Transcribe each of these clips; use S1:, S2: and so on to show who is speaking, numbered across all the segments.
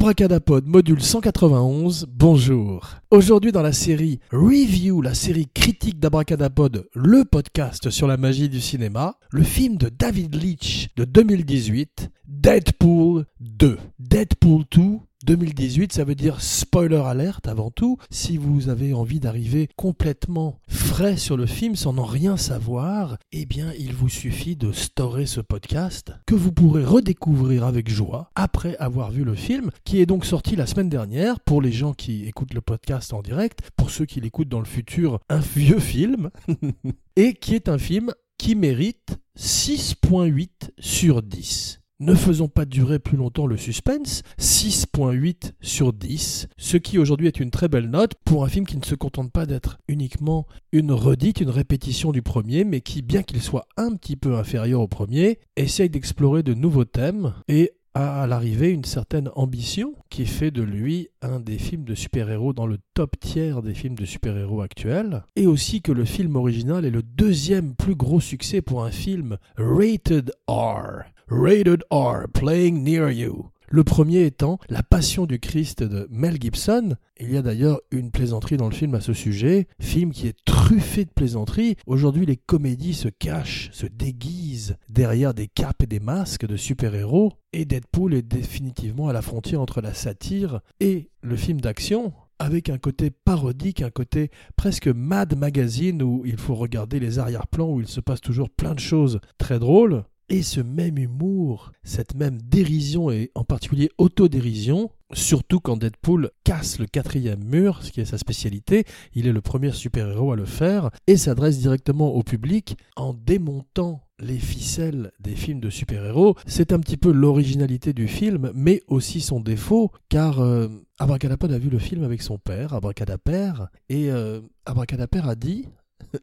S1: Abracadapod module 191, bonjour. Aujourd'hui dans la série Review, la série critique d'Abracadapod, le podcast sur la magie du cinéma, le film de David Leitch de 2018, Deadpool 2. Deadpool 2 2018, ça veut dire spoiler alerte avant tout. Si vous avez envie d'arriver complètement frais sur le film sans n'en rien savoir, eh bien il vous suffit de storer ce podcast que vous pourrez redécouvrir avec joie après avoir vu le film qui est donc sorti la semaine dernière pour les gens qui écoutent le podcast en direct, pour ceux qui l'écoutent dans le futur, un vieux film et qui est un film qui mérite 6.8 sur 10. Ne faisons pas durer plus longtemps le suspense, 6.8 sur 10, ce qui aujourd'hui est une très belle note pour un film qui ne se contente pas d'être uniquement une redite, une répétition du premier, mais qui, bien qu'il soit un petit peu inférieur au premier, essaye d'explorer de nouveaux thèmes et a à l'arrivée une certaine ambition qui fait de lui un des films de super-héros dans le top tiers des films de super-héros actuels, et aussi que le film original est le deuxième plus gros succès pour un film rated R. Rated R, Playing Near You. Le premier étant La Passion du Christ de Mel Gibson. Il y a d'ailleurs une plaisanterie dans le film à ce sujet, film qui est truffé de plaisanteries. Aujourd'hui, les comédies se cachent, se déguisent derrière des capes et des masques de super-héros, et Deadpool est définitivement à la frontière entre la satire et le film d'action, avec un côté parodique, un côté presque Mad Magazine où il faut regarder les arrière-plans où il se passe toujours plein de choses très drôles. Et ce même humour, cette même dérision et en particulier autodérision, surtout quand Deadpool casse le quatrième mur, ce qui est sa spécialité, il est le premier super-héros à le faire, et s'adresse directement au public en démontant les ficelles des films de super-héros. C'est un petit peu l'originalité du film, mais aussi son défaut, car euh, Abracadapod a vu le film avec son père, Abracadapère, et euh, Abracadapère a dit...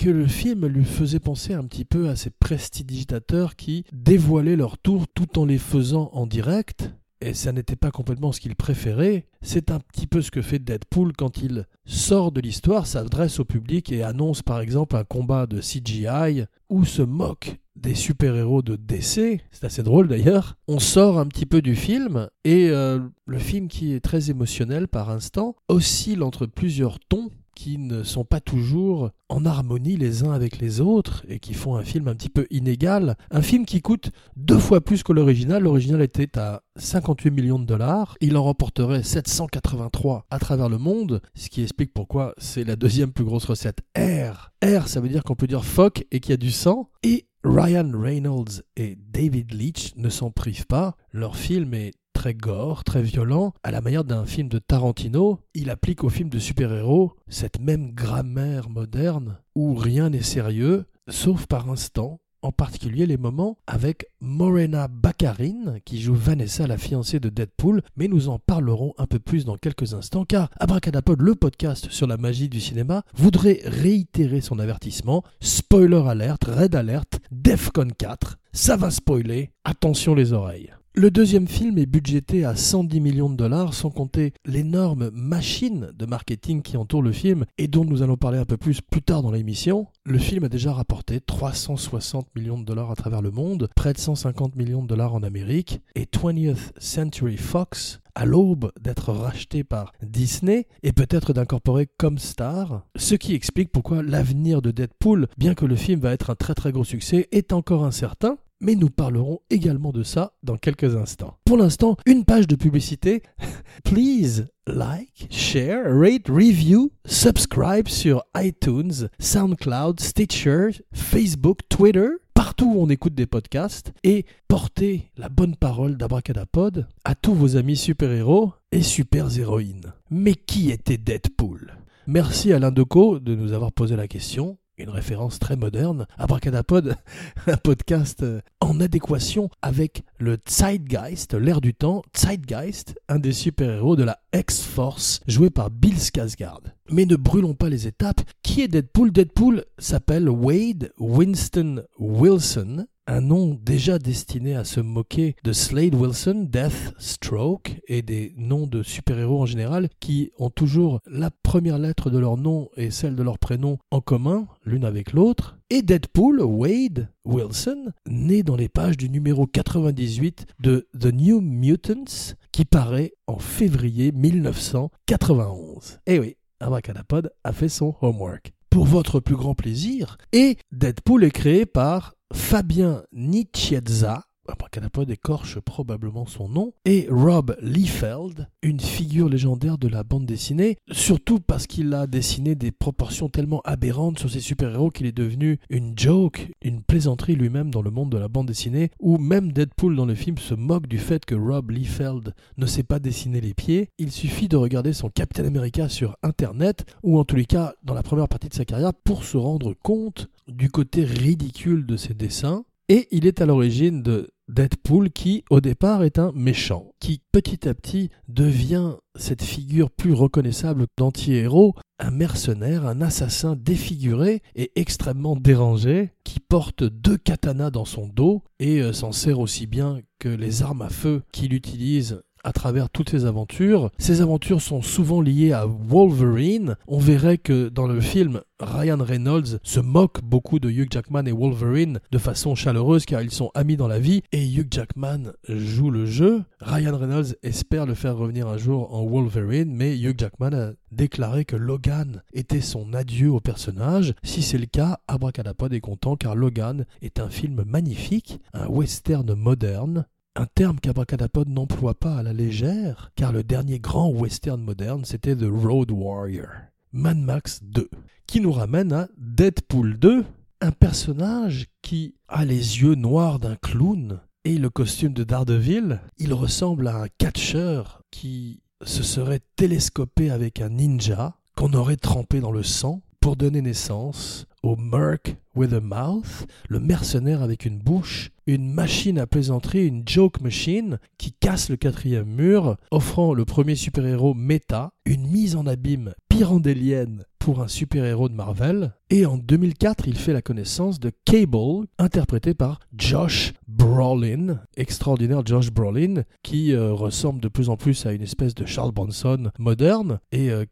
S1: que le film lui faisait penser un petit peu à ces prestidigitateurs qui dévoilaient leurs tours tout en les faisant en direct, et ça n'était pas complètement ce qu'il préférait. C'est un petit peu ce que fait Deadpool quand il sort de l'histoire, s'adresse au public et annonce par exemple un combat de CGI ou se moque des super-héros de DC, c'est assez drôle d'ailleurs. On sort un petit peu du film et euh, le film qui est très émotionnel par instant oscille entre plusieurs tons qui ne sont pas toujours en harmonie les uns avec les autres et qui font un film un petit peu inégal. Un film qui coûte deux fois plus que l'original. L'original était à 58 millions de dollars. Il en remporterait 783 à travers le monde, ce qui explique pourquoi c'est la deuxième plus grosse recette. R. R, ça veut dire qu'on peut dire fuck et qu'il y a du sang. Et Ryan Reynolds et David Leitch ne s'en privent pas. Leur film est très gore, très violent, à la manière d'un film de Tarantino, il applique au film de super-héros cette même grammaire moderne où rien n'est sérieux, sauf par instant, en particulier les moments avec Morena Baccarin, qui joue Vanessa, la fiancée de Deadpool, mais nous en parlerons un peu plus dans quelques instants, car Abracadapod, le podcast sur la magie du cinéma, voudrait réitérer son avertissement. Spoiler alerte, red alert, Defcon 4, ça va spoiler, attention les oreilles. Le deuxième film est budgété à 110 millions de dollars, sans compter l'énorme machine de marketing qui entoure le film et dont nous allons parler un peu plus plus tard dans l'émission. Le film a déjà rapporté 360 millions de dollars à travers le monde, près de 150 millions de dollars en Amérique, et 20th Century Fox à l'aube d'être racheté par Disney et peut-être d'incorporer comme star, ce qui explique pourquoi l'avenir de Deadpool, bien que le film va être un très très gros succès, est encore incertain, mais nous parlerons également de ça dans quelques instants. Pour l'instant, une page de publicité. Please like, share, rate, review, subscribe sur iTunes, SoundCloud, Stitcher, Facebook, Twitter, partout où on écoute des podcasts et portez la bonne parole d'Abracadapod à tous vos amis super-héros et super-héroïnes. Mais qui était Deadpool? Merci Alain Decaux de nous avoir posé la question une référence très moderne. Abracadapod, un podcast euh, en adéquation avec le Zeitgeist, l'air du temps. Zeitgeist, un des super-héros de la X-Force, joué par Bill Skarsgård. Mais ne brûlons pas les étapes. Qui est Deadpool? Deadpool s'appelle Wade Winston Wilson, un nom déjà destiné à se moquer de Slade Wilson, Death Stroke et des noms de super-héros en général qui ont toujours la première lettre de leur nom et celle de leur prénom en commun, l'une avec l'autre. Et Deadpool, Wade Wilson, né dans les pages du numéro 98 de The New Mutants, qui paraît en février 1991. Eh oui, Abracadapod a fait son homework. Pour votre plus grand plaisir, et Deadpool est créé par Fabien Nicieza, Abracadapod écorche probablement son nom, et Rob Liefeld, une figure légendaire de la bande dessinée, surtout parce qu'il a dessiné des proportions tellement aberrantes sur ses super-héros qu'il est devenu une joke, une plaisanterie lui-même dans le monde de la bande dessinée, où même Deadpool dans le film se moque du fait que Rob Liefeld ne sait pas dessiner les pieds. Il suffit de regarder son Captain America sur Internet, ou en tous les cas dans la première partie de sa carrière, pour se rendre compte du côté ridicule de ses dessins. Et il est à l'origine de Deadpool qui, au départ, est un méchant, qui petit à petit devient cette figure plus reconnaissable d'anti-héros, un mercenaire, un assassin défiguré et extrêmement dérangé, qui porte deux katanas dans son dos et euh, s'en sert aussi bien que les armes à feu qu'il utilise à travers toutes ses aventures. Ces aventures sont souvent liées à Wolverine. On verrait que dans le film, Ryan Reynolds se moque beaucoup de Hugh Jackman et Wolverine de façon chaleureuse car ils sont amis dans la vie et Hugh Jackman joue le jeu. Ryan Reynolds espère le faire revenir un jour en Wolverine mais Hugh Jackman a déclaré que Logan était son adieu au personnage. Si c'est le cas, Abracadapod est content car Logan est un film magnifique, un western moderne un terme qu'Abracadapod n'emploie pas à la légère, car le dernier grand western moderne, c'était The Road Warrior, Mad Max 2, qui nous ramène à Deadpool 2, un personnage qui a les yeux noirs d'un clown et le costume de Daredevil. Il ressemble à un catcheur qui se serait télescopé avec un ninja qu'on aurait trempé dans le sang pour donner naissance au Merc with a Mouth, le mercenaire avec une bouche, une machine à plaisanterie, une joke machine qui casse le quatrième mur, offrant le premier super-héros méta, une mise en abîme pyrandélienne pour un super-héros de Marvel. Et en 2004, il fait la connaissance de Cable, interprété par Josh Brolin, extraordinaire Josh Brolin, qui euh, ressemble de plus en plus à une espèce de Charles Bronson moderne, et euh,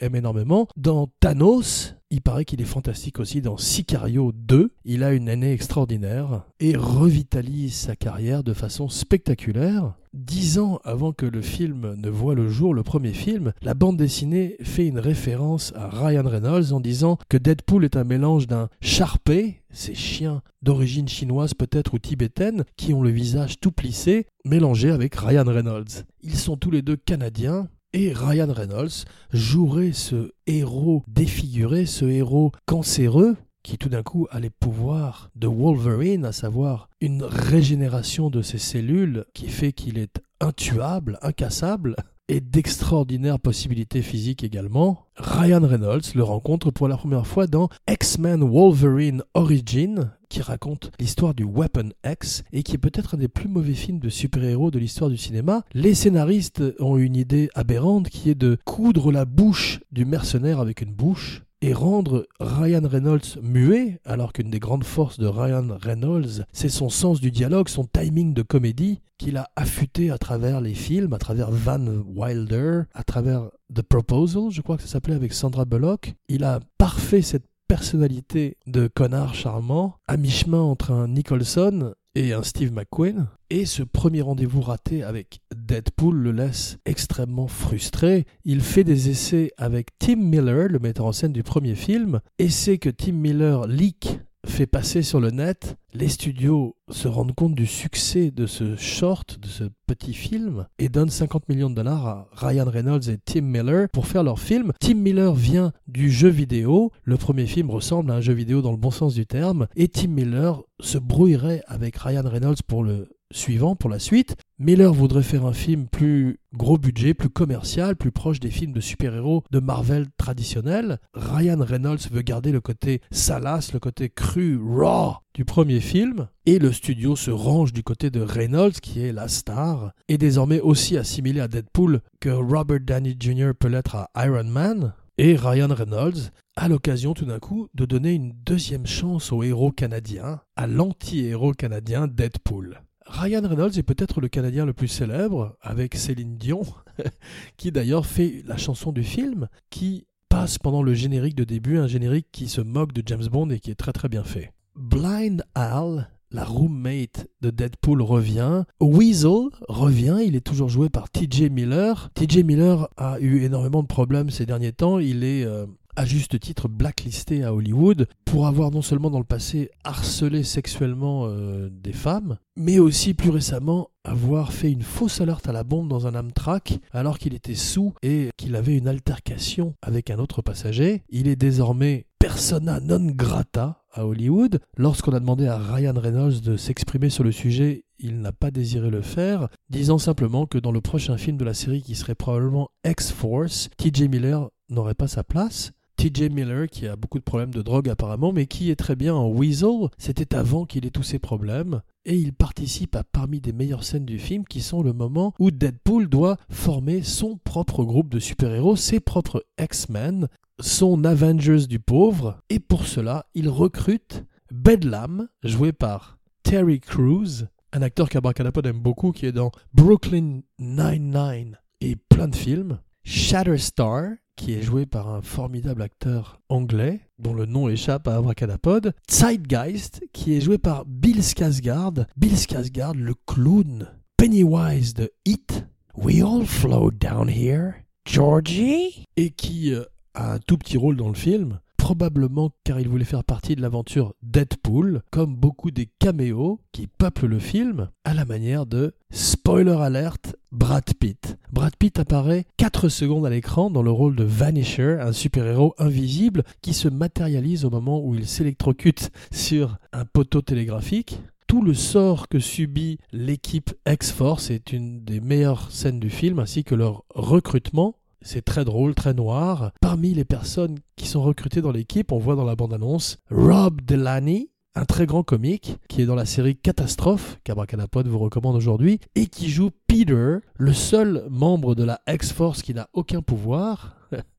S1: aime énormément. Dans Thanos, il paraît qu'il est fantastique aussi dans Sicario 2. Il a une année extraordinaire et revitalise sa carrière de façon spectaculaire. Dix ans avant que le film ne voit le jour, le premier film, la bande dessinée fait une référence à Ryan Reynolds en disant que Deadpool est un mélange d'un Sharpei, ces chiens d'origine chinoise peut-être ou tibétaine, qui ont le visage tout plissé, mélangé avec Ryan Reynolds. Ils sont tous les deux canadiens, et Ryan Reynolds jouerait ce héros défiguré, ce héros cancéreux, qui tout d'un coup a les pouvoirs de Wolverine, à savoir une régénération de ses cellules qui fait qu'il est intuable, incassable, et d'extraordinaires possibilités physiques également. Ryan Reynolds le rencontre pour la première fois dans X-Men Wolverine Origin, qui raconte l'histoire du Weapon X et qui est peut-être un des plus mauvais films de super-héros de l'histoire du cinéma. Les scénaristes ont une idée aberrante qui est de coudre la bouche du mercenaire avec une bouche et rendre Ryan Reynolds muet, alors qu'une des grandes forces de Ryan Reynolds, c'est son sens du dialogue, son timing de comédie, qu'il a affûté à travers les films, à travers Van Wilder, à travers The Proposal, je crois que ça s'appelait avec Sandra Bullock. Il a parfait cette personnalité de connard charmant, à mi-chemin entre un Nicholson et un Steve McQueen. Et ce premier rendez-vous raté avec Deadpool le laisse extrêmement frustré. Il fait des essais avec Tim Miller, le metteur en scène du premier film, essai que Tim Miller leak fait passer sur le net, les studios se rendent compte du succès de ce short, de ce petit film, et donnent 50 millions de dollars à Ryan Reynolds et Tim Miller pour faire leur film. Tim Miller vient du jeu vidéo, le premier film ressemble à un jeu vidéo dans le bon sens du terme, et Tim Miller se brouillerait avec Ryan Reynolds pour le suivant, pour la suite. Miller voudrait faire un film plus gros budget, plus commercial, plus proche des films de super-héros de Marvel traditionnels. Ryan Reynolds veut garder le côté salace, le côté cru, raw du premier film, et le studio se range du côté de Reynolds, qui est la star, et désormais aussi assimilé à Deadpool que Robert Downey Jr. peut l'être à Iron Man. Et Ryan Reynolds a l'occasion tout d'un coup de donner une deuxième chance au héros canadien, à l'anti-héros canadien Deadpool. Ryan Reynolds est peut-être le Canadien le plus célèbre, avec Céline Dion, qui d'ailleurs fait la chanson du film, qui passe pendant le générique de début, un générique qui se moque de James Bond et qui est très très bien fait. Blind Al, la roommate de Deadpool revient. Weasel revient, il est toujours joué par TJ Miller. TJ Miller a eu énormément de problèmes ces derniers temps, il est euh, à juste titre blacklisté à Hollywood pour avoir non seulement dans le passé harcelé sexuellement euh, des femmes, mais aussi plus récemment avoir fait une fausse alerte à la bombe dans un Amtrak alors qu'il était sous et qu'il avait une altercation avec un autre passager. Il est désormais persona non grata à Hollywood. Lorsqu'on a demandé à Ryan Reynolds de s'exprimer sur le sujet, il n'a pas désiré le faire, disant simplement que dans le prochain film de la série qui serait probablement X-Force, TJ Miller n'aurait pas sa place. TJ Miller, qui a beaucoup de problèmes de drogue apparemment, mais qui est très bien en Weasel, c'était avant qu'il ait tous ces problèmes, et il participe à parmi des meilleures scènes du film qui sont le moment où Deadpool doit former son propre groupe de super-héros, ses propres X-Men, son Avengers du pauvre, et pour cela, il recrute Bedlam, joué par Terry Crews, un acteur qu'Abracadapod aime beaucoup, qui est dans Brooklyn Nine-Nine et plein de films, Shatterstar, qui est joué par un formidable acteur anglais, dont le nom échappe à Abracadapod. Zeitgeist, qui est joué par Bill Skarsgård. Bill Skarsgård, le clown. Pennywise de It. We all float down here. Georgie Et qui euh, a un tout petit rôle dans le film probablement car il voulait faire partie de l'aventure Deadpool, comme beaucoup des caméos qui peuplent le film, à la manière de spoiler alert Brad Pitt. Brad Pitt apparaît 4 secondes à l'écran dans le rôle de Vanisher, un super-héros invisible qui se matérialise au moment où il s'électrocute sur un poteau télégraphique tout le sort que subit l'équipe X-Force est une des meilleures scènes du film, ainsi que leur recrutement. C'est très drôle, très noir. Parmi les personnes qui sont recrutées dans l'équipe, on voit dans la bande-annonce Rob Delaney, un très grand comique qui est dans la série Catastrophe, qu'Abracadapod vous recommande aujourd'hui, et qui joue Peter, le seul membre de la X-Force qui n'a aucun pouvoir,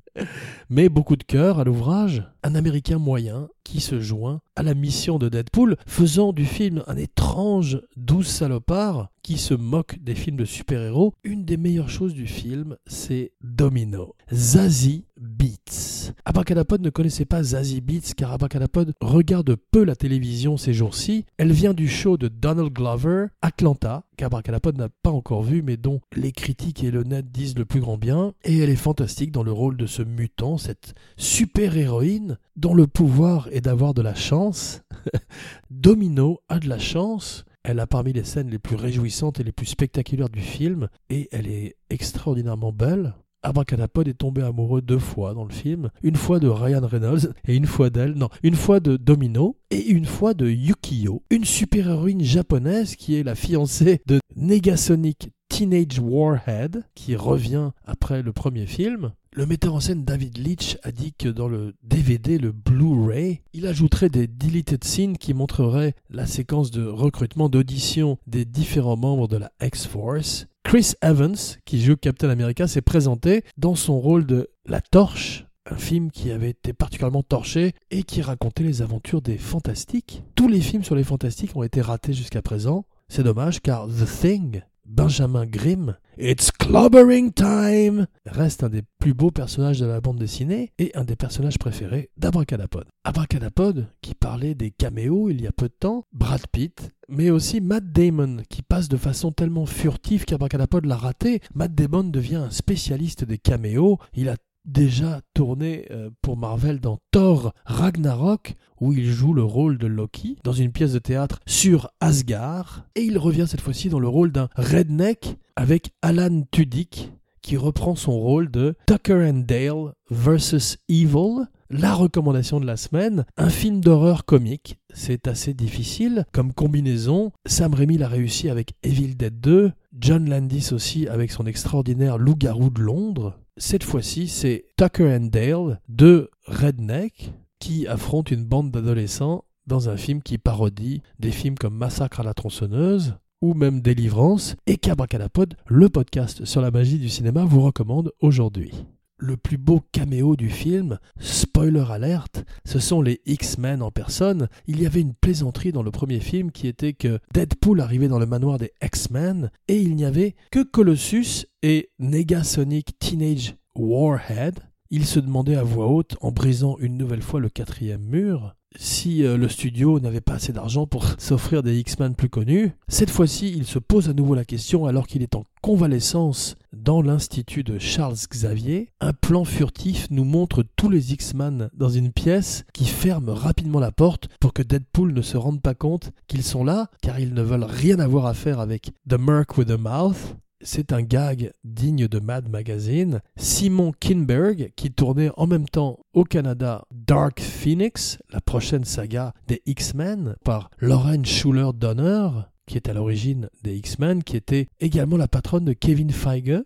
S1: mais beaucoup de cœur à l'ouvrage, un Américain moyen qui se joint à la mission de Deadpool, faisant du film un étrange douce salopard qui se moque des films de super-héros. Une des meilleures choses du film, c'est Domino. Zazie Abracadapod ne connaissait pas Zazie Beats car Abracadapod regarde peu la télévision ces jours-ci. Elle vient du show de Donald Glover, Atlanta, qu'Abracadapod n'a pas encore vu mais dont les critiques et le net disent le plus grand bien. Et elle est fantastique dans le rôle de ce mutant, cette super-héroïne dont le pouvoir est d'avoir de la chance. Domino a de la chance. Elle a parmi les scènes les plus réjouissantes et les plus spectaculaires du film, et elle est extraordinairement belle. Abracadapod est tombé amoureux deux fois dans le film, une fois de Ryan Reynolds et une fois d'elle, non, une fois de Domino et une fois de Yukio, une super-héroïne japonaise qui est la fiancée de Negasonic Teenage Warhead, qui revient après le premier film. Le metteur en scène David Leitch a dit que dans le DVD, le Blu-ray, il ajouterait des deleted scenes qui montreraient la séquence de recrutement d'audition des différents membres de la X-Force. Chris Evans, qui joue Captain America, s'est présenté dans son rôle de La Torche, un film qui avait été particulièrement torché et qui racontait les aventures des fantastiques. Tous les films sur les fantastiques ont été ratés jusqu'à présent. C'est dommage car The Thing, Benjamin Grimm, It's Clobbering Time reste un des plus beaux personnages de la bande dessinée et un des personnages préférés d'Abracadapod. Abracadapod, qui parlait des caméos il y a peu de temps, Brad Pitt, mais aussi Matt Damon, qui passe de façon tellement furtive qu'Abracadapod l'a raté. Matt Damon devient un spécialiste des caméos. Il a déjà tourné euh, pour Marvel dans Thor Ragnarok, où il joue le rôle de Loki dans une pièce de théâtre sur Asgard, et il revient cette fois-ci dans le rôle d'un redneck avec Alan Tudyk, qui reprend son rôle de Tucker and Dale versus Evil, la recommandation de la semaine, un film d'horreur comique. C'est assez difficile comme combinaison. Sam Raimi l'a réussi avec Evil Dead 2, John Landis aussi avec son extraordinaire Loup-garou de Londres. Cette fois-ci, c'est Tucker and Dale, deux rednecks qui affrontent une bande d'adolescents dans un film qui parodie des films comme Massacre à la tronçonneuse ou même Délivrance et qu'Abracadapod, le podcast sur la magie du cinéma, vous recommande aujourd'hui. Le plus beau caméo du film, spoiler alerte, ce sont les X-Men en personne. Il y avait une plaisanterie dans le premier film qui était que Deadpool arrivait dans le manoir des X-Men et il n'y avait que Colossus et Negasonic Teenage Warhead. Il se demandait à voix haute, en brisant une nouvelle fois le quatrième mur, si euh, le studio n'avait pas assez d'argent pour s'offrir des X-Men plus connus. Cette fois-ci, il se pose à nouveau la question alors qu'il est en convalescence dans l'institut de Charles Xavier. Un plan furtif nous montre tous les X-Men dans une pièce qui ferme rapidement la porte pour que Deadpool ne se rende pas compte qu'ils sont là car ils ne veulent rien avoir à faire avec The Merc with a Mouth c'est un gag digne de Mad Magazine. Simon Kinberg, qui tournait en même temps au Canada Dark Phoenix, la prochaine saga des X-Men, par Lauren Schuler Donner, qui est à l'origine des X-Men, qui était également la patronne de Kevin Feige,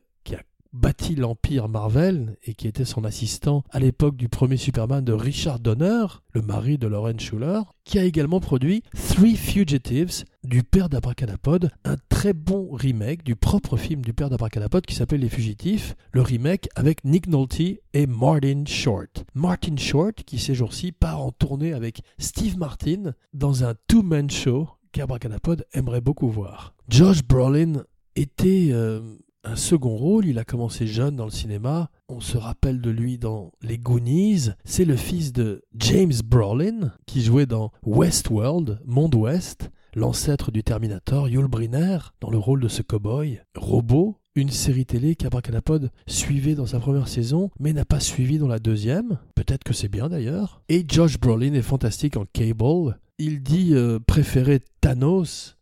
S1: bâti l'empire Marvel et qui était son assistant à l'époque du premier Superman de Richard Donner, le mari de Lauren Schuller, qui a également produit Three Fugitives du père d'Abracadapod, un très bon remake du propre film du père d'Abracadapod qui s'appelle Les Fugitifs, le remake avec Nick Nolte et Martin Short. Martin Short qui ces jours-ci part en tournée avec Steve Martin dans un two-man show qu'Abracadapod aimerait beaucoup voir. Josh Brolin était euh, un second rôle. Il a commencé jeune dans le cinéma. On se rappelle de lui dans Les Goonies. C'est le fils de James Brolin, qui jouait dans Westworld, Monde Ouest, l'ancêtre du Terminator, Yul Brynner, dans le rôle de ce cowboy. Robot, une série télé qu'Abracadapod suivait dans sa première saison, mais n'a pas suivi dans la deuxième. Peut-être que c'est bien d'ailleurs. Et Josh Brolin est fantastique en Cable. Il dit euh, préférer Thanos,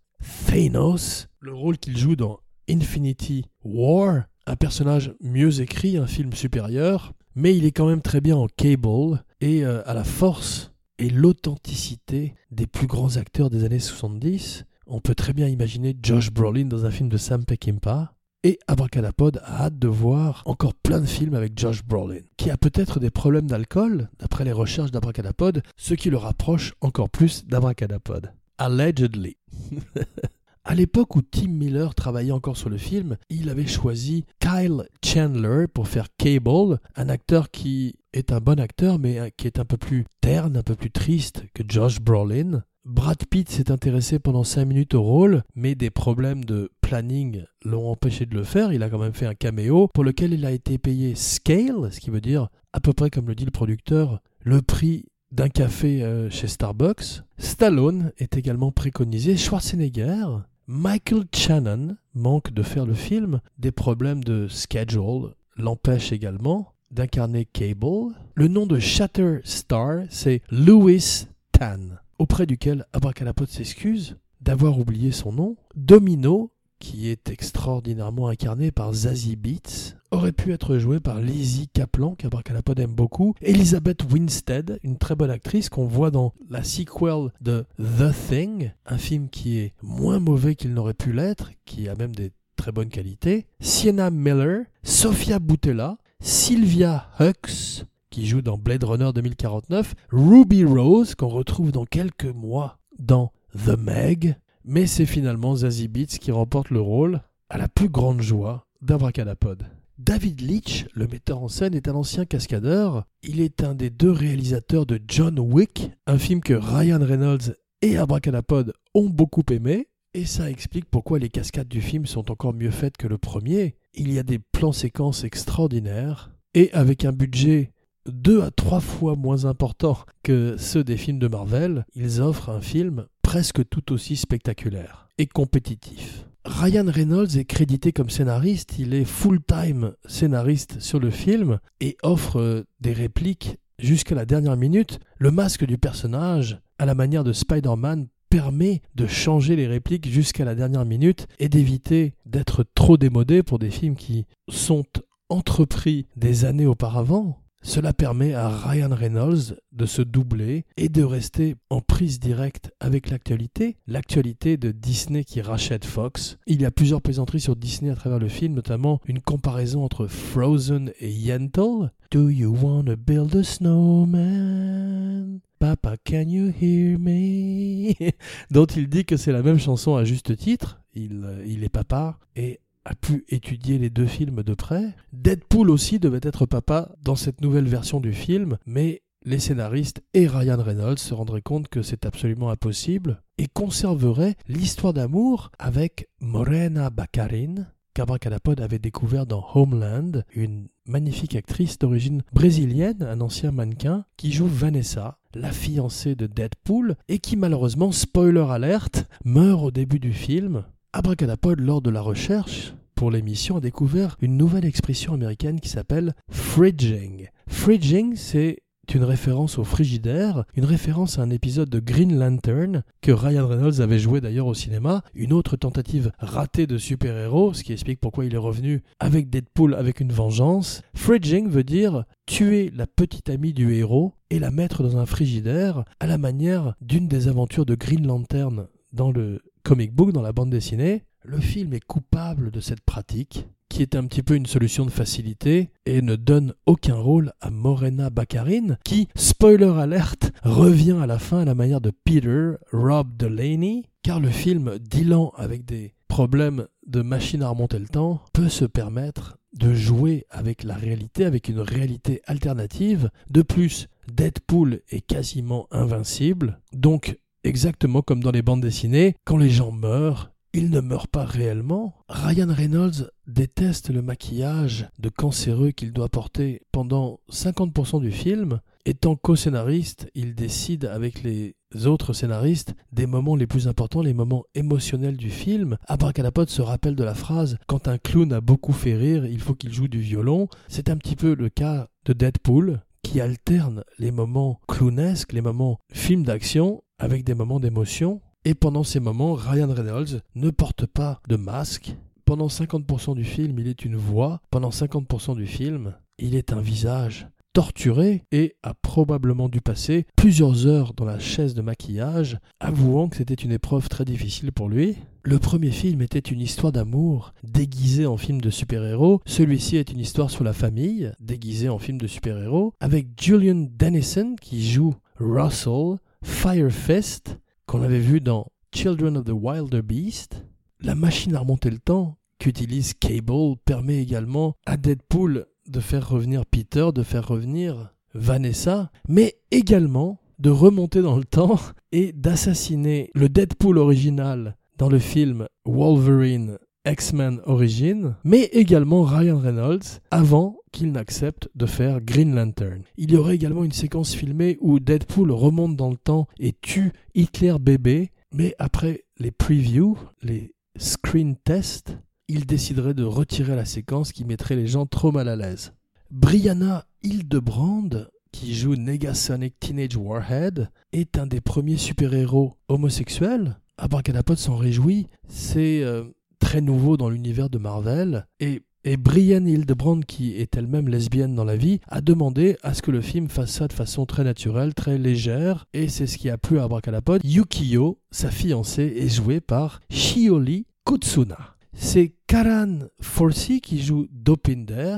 S1: Thanos, le rôle qu'il joue dans Infinity War, un personnage mieux écrit, un film supérieur, mais il est quand même très bien en Cable et euh, à la force et l'authenticité des plus grands acteurs des années 70. On peut très bien imaginer Josh Brolin dans un film de Sam Peckinpah. Et Abracadapod a hâte de voir encore plein de films avec Josh Brolin, qui a peut-être des problèmes d'alcool, d'après les recherches d'Abracadapod, ce qui le rapproche encore plus d'Abracadapod. Allegedly. À l'époque où Tim Miller travaillait encore sur le film, il avait choisi Kyle Chandler pour faire Cable, un acteur qui est un bon acteur mais qui est un peu plus terne, un peu plus triste que Josh Brolin. Brad Pitt s'est intéressé pendant 5 minutes au rôle, mais des problèmes de planning l'ont empêché de le faire. Il a quand même fait un caméo pour lequel il a été payé scale, ce qui veut dire à peu près comme le dit le producteur, le prix d'un café euh, chez Starbucks. Stallone est également préconisé. Schwarzenegger Michael Shannon manque de faire le film, des problèmes de schedule l'empêchent également d'incarner Cable. Le nom de Shatterstar, c'est Louis Tan, auprès duquel Abracadapod s'excuse d'avoir oublié son nom. Domino qui est extraordinairement incarné par Zazie Beats, aurait pu être joué par Lizzie Kaplan, qu'Abracadapod aime beaucoup, Elizabeth Winstead, une très bonne actrice qu'on voit dans la sequel de The Thing, un film qui est moins mauvais qu'il n'aurait pu l'être, qui a même des très bonnes qualités, Sienna Miller, Sophia Boutella, Sylvia Hux, qui joue dans Blade Runner 2049, Ruby Rose, qu'on retrouve dans quelques mois dans The Meg, mais c'est finalement Zazie Beats qui remporte le rôle, à la plus grande joie d'Abracadapod. David Leitch, le metteur en scène, est un ancien cascadeur. Il est un des deux réalisateurs de John Wick, un film que Ryan Reynolds et Abracadapod ont beaucoup aimé. Et ça explique pourquoi les cascades du film sont encore mieux faites que le premier. Il y a des plans séquences extraordinaires. Et avec un budget deux à trois fois moins important que ceux des films de Marvel, ils offrent un film presque tout aussi spectaculaire et compétitif. Ryan Reynolds est crédité comme scénariste, il est full-time scénariste sur le film et offre euh, des répliques jusqu'à la dernière minute. Le masque du personnage, à la manière de Spider-Man, permet de changer les répliques jusqu'à la dernière minute et d'éviter d'être trop démodé pour des films qui sont entrepris des années auparavant cela permet à Ryan Reynolds de se doubler et de rester en prise directe avec l'actualité, l'actualité de Disney qui rachète Fox. Il y a plusieurs plaisanteries sur Disney à travers le film, notamment une comparaison entre Frozen et Yentl. Do you wanna build a snowman? Papa, can you hear me? dont il dit que c'est la même chanson à juste titre. Il, euh, il est papa et a pu étudier les deux films de près. Deadpool aussi devait être papa dans cette nouvelle version du film, mais les scénaristes et Ryan Reynolds se rendraient compte que c'est absolument impossible et conserveraient l'histoire d'amour avec Morena Baccarin, qu'Abracadapod avait découvert dans Homeland, une magnifique actrice d'origine brésilienne, un ancien mannequin, qui joue Vanessa, la fiancée de Deadpool, et qui malheureusement, spoiler alerte, meurt au début du film. Abracadapod, lors de la recherche pour l'émission, a découvert une nouvelle expression américaine qui s'appelle fridging. Fridging, c'est une référence au frigidaire, une référence à un épisode de Green Lantern que Ryan Reynolds avait joué d'ailleurs au cinéma, une autre tentative ratée de super-héros, ce qui explique pourquoi il est revenu avec Deadpool avec une vengeance. Fridging veut dire tuer la petite amie du héros et la mettre dans un frigidaire à la manière d'une des aventures de Green Lantern dans le comic book, dans la bande dessinée. Le film est coupable de cette pratique qui est un petit peu une solution de facilité et ne donne aucun rôle à Morena Baccarin, qui, spoiler alert, revient à la fin à la manière de Peter Rob Delaney, car le film, dealant avec des problèmes de machine à remonter le temps, peut se permettre de jouer avec la réalité, avec une réalité alternative. De plus, Deadpool est quasiment invincible, donc exactement comme dans les bandes dessinées, quand les gens meurent, il ne meurt pas réellement. Ryan Reynolds déteste le maquillage de cancéreux qu'il doit porter pendant 50% du film. Étant co-scénariste, il décide avec les autres scénaristes des moments les plus importants, les moments émotionnels du film. Abracadapod se rappelle de la phrase Quand un clown a beaucoup fait rire, il faut qu'il joue du violon. C'est un petit peu le cas de Deadpool, qui alterne les moments clownesques, les moments films d'action, avec des moments d'émotion. Et pendant ces moments, Ryan Reynolds ne porte pas de masque. Pendant 50% du film, il est une voix. Pendant 50% du film, il est un visage torturé et a probablement dû passer plusieurs heures dans la chaise de maquillage, avouant que c'était une épreuve très difficile pour lui. Le premier film était une histoire d'amour déguisée en film de super-héros. Celui-ci est une histoire sur la famille déguisée en film de super-héros, avec Julian Dennison qui joue Russell, Fire Fist, qu'on avait vu dans Children of the Wilder Beast. La machine à remonter le temps qu'utilise Cable permet également à Deadpool de faire revenir Peter, de faire revenir Vanessa, mais également de remonter dans le temps et d'assassiner le Deadpool original dans le film Wolverine X-Men Origin, mais également Ryan Reynolds avant qu'il n'accepte de faire Green Lantern. Il y aurait également une séquence filmée où Deadpool remonte dans le temps et tue Hitler bébé, mais après les previews, les screen tests, il déciderait de retirer la séquence qui mettrait les gens trop mal à l'aise. Brianna Hildebrand, qui joue Negasonic Teenage Warhead, est un des premiers super-héros homosexuels. Abracadapod s'en réjouit, c'est euh, très nouveau dans l'univers de Marvel, et et Brienne Hildebrand, qui est elle-même lesbienne dans la vie, a demandé à ce que le film fasse ça de façon très naturelle, très légère, et c'est ce qui a plu à Abracadapod. Yukio, sa fiancée, est jouée par Shioli Kutsuna. C'est Karan Forsi qui joue Dopinder,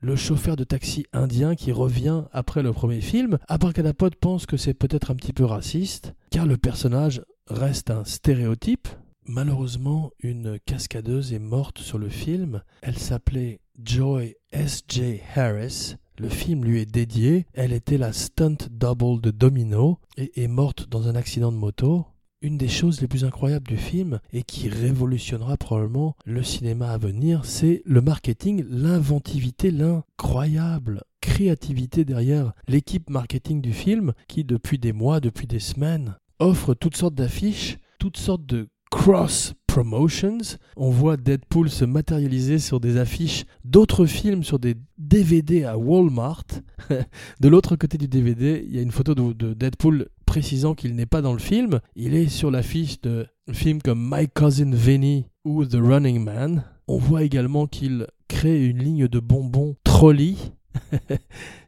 S1: le chauffeur de taxi indien qui revient après le premier film. Abracadapod pense que c'est peut-être un petit peu raciste, car le personnage reste un stéréotype, Malheureusement, une cascadeuse est morte sur le film. Elle s'appelait Joy S.J. Harris. Le film lui est dédié. Elle était la stunt double de Domino et est morte dans un accident de moto. Une des choses les plus incroyables du film et qui révolutionnera probablement le cinéma à venir, c'est le marketing, l'inventivité, l'incroyable créativité derrière l'équipe marketing du film qui depuis des mois, depuis des semaines, offre toutes sortes d'affiches, toutes sortes de cross promotions. On voit Deadpool se matérialiser sur des affiches d'autres films, sur des DVD à Walmart. de l'autre côté du DVD, il y a une photo de, Deadpool précisant qu'il n'est pas dans le film. Il est sur l'affiche de films comme My Cousin Vinny ou The Running Man. On voit également qu'il crée une ligne de bonbons trolley.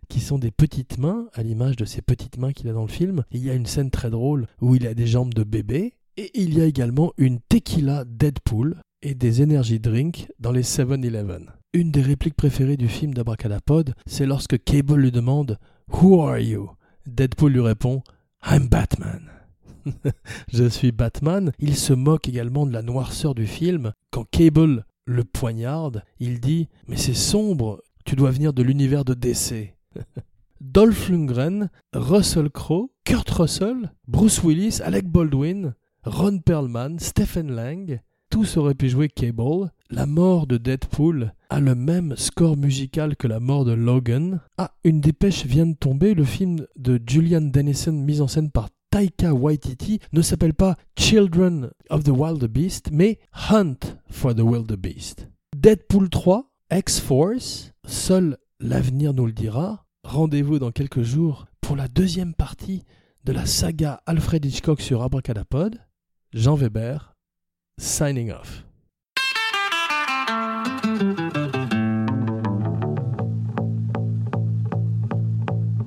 S1: qui sont des petites mains, à l'image de ces petites mains qu'il a dans le film. il y a une scène très drôle où il a des jambes de bébé, et il y a également une tequila Deadpool et des energy drinks dans les 7-Eleven. Une des répliques préférées du film d'Abracadapod, c'est lorsque Cable lui demande Who are you? Deadpool lui répond I'm Batman. Je suis Batman. Il se moque également de la noirceur du film quand Cable le poignarde, il dit Mais c'est sombre, tu dois venir de l'univers de DC. Dolph Lundgren, Russell Crowe, Kurt Russell, Bruce Willis, Alec Baldwin, Ron Perlman, Stephen Lang, tous auraient pu jouer Cable. La mort de Deadpool a le même score musical que la mort de Logan. Ah, une dépêche vient de tomber. Le film de Julian Dennison, mis en scène par Taika Waititi, ne s'appelle pas Children of the Wild Beast, mais Hunt for the Wild Beast. Deadpool 3, X-Force, seul l'avenir nous le dira. Rendez-vous dans quelques jours pour la deuxième partie de la saga Alfred Hitchcock sur Abracadapod. Jean Weber, signing off.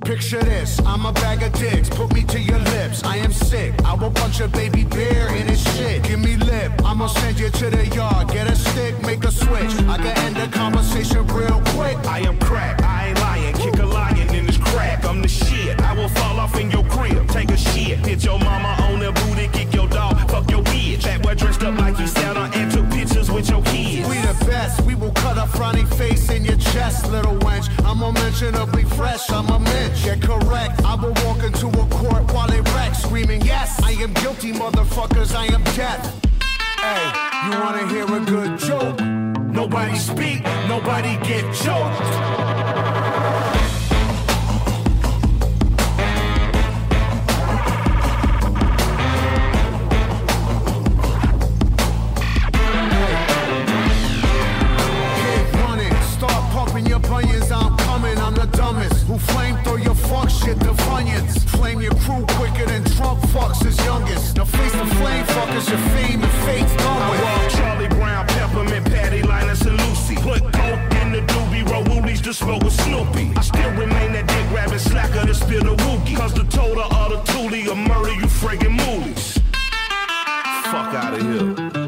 S2: Picture this, I'm a bag of dicks, put me to your lips. I am sick, I will punch a baby bear in his shit. Give me lip, I'ma send you to the yard. Get a stick, make a switch. I can end the conversation real quick.
S3: I am crack, I ain't lying. Kick a lion in his crack, I'm the shit. Will fall off in your crib, take a shit. Hit your mama on the booty, kick your dog, fuck your bitch. That boy dressed up like you Santa and took pictures with your kids.
S2: We the best, we will cut a frowny face in your chest, little wench. I'm unmentionably fresh, I'm a mensch. Yeah, correct, I will walk into a court while they wreck, screaming, Yes, I am guilty, motherfuckers, I am death. Hey, you wanna hear a good joke?
S3: Nobody speak, nobody get choked.
S2: Fuckers, your fame and fate's done
S3: I walk Charlie Brown, Peppermint, Patty, Linus, and Lucy. Put coke in the doobie, roll woolies to smoke with Snoopy. I still remain that dick rabbit slacker to spill the wookie. Cause the total of the toolie will murder you friggin' moolies. Fuck out of here.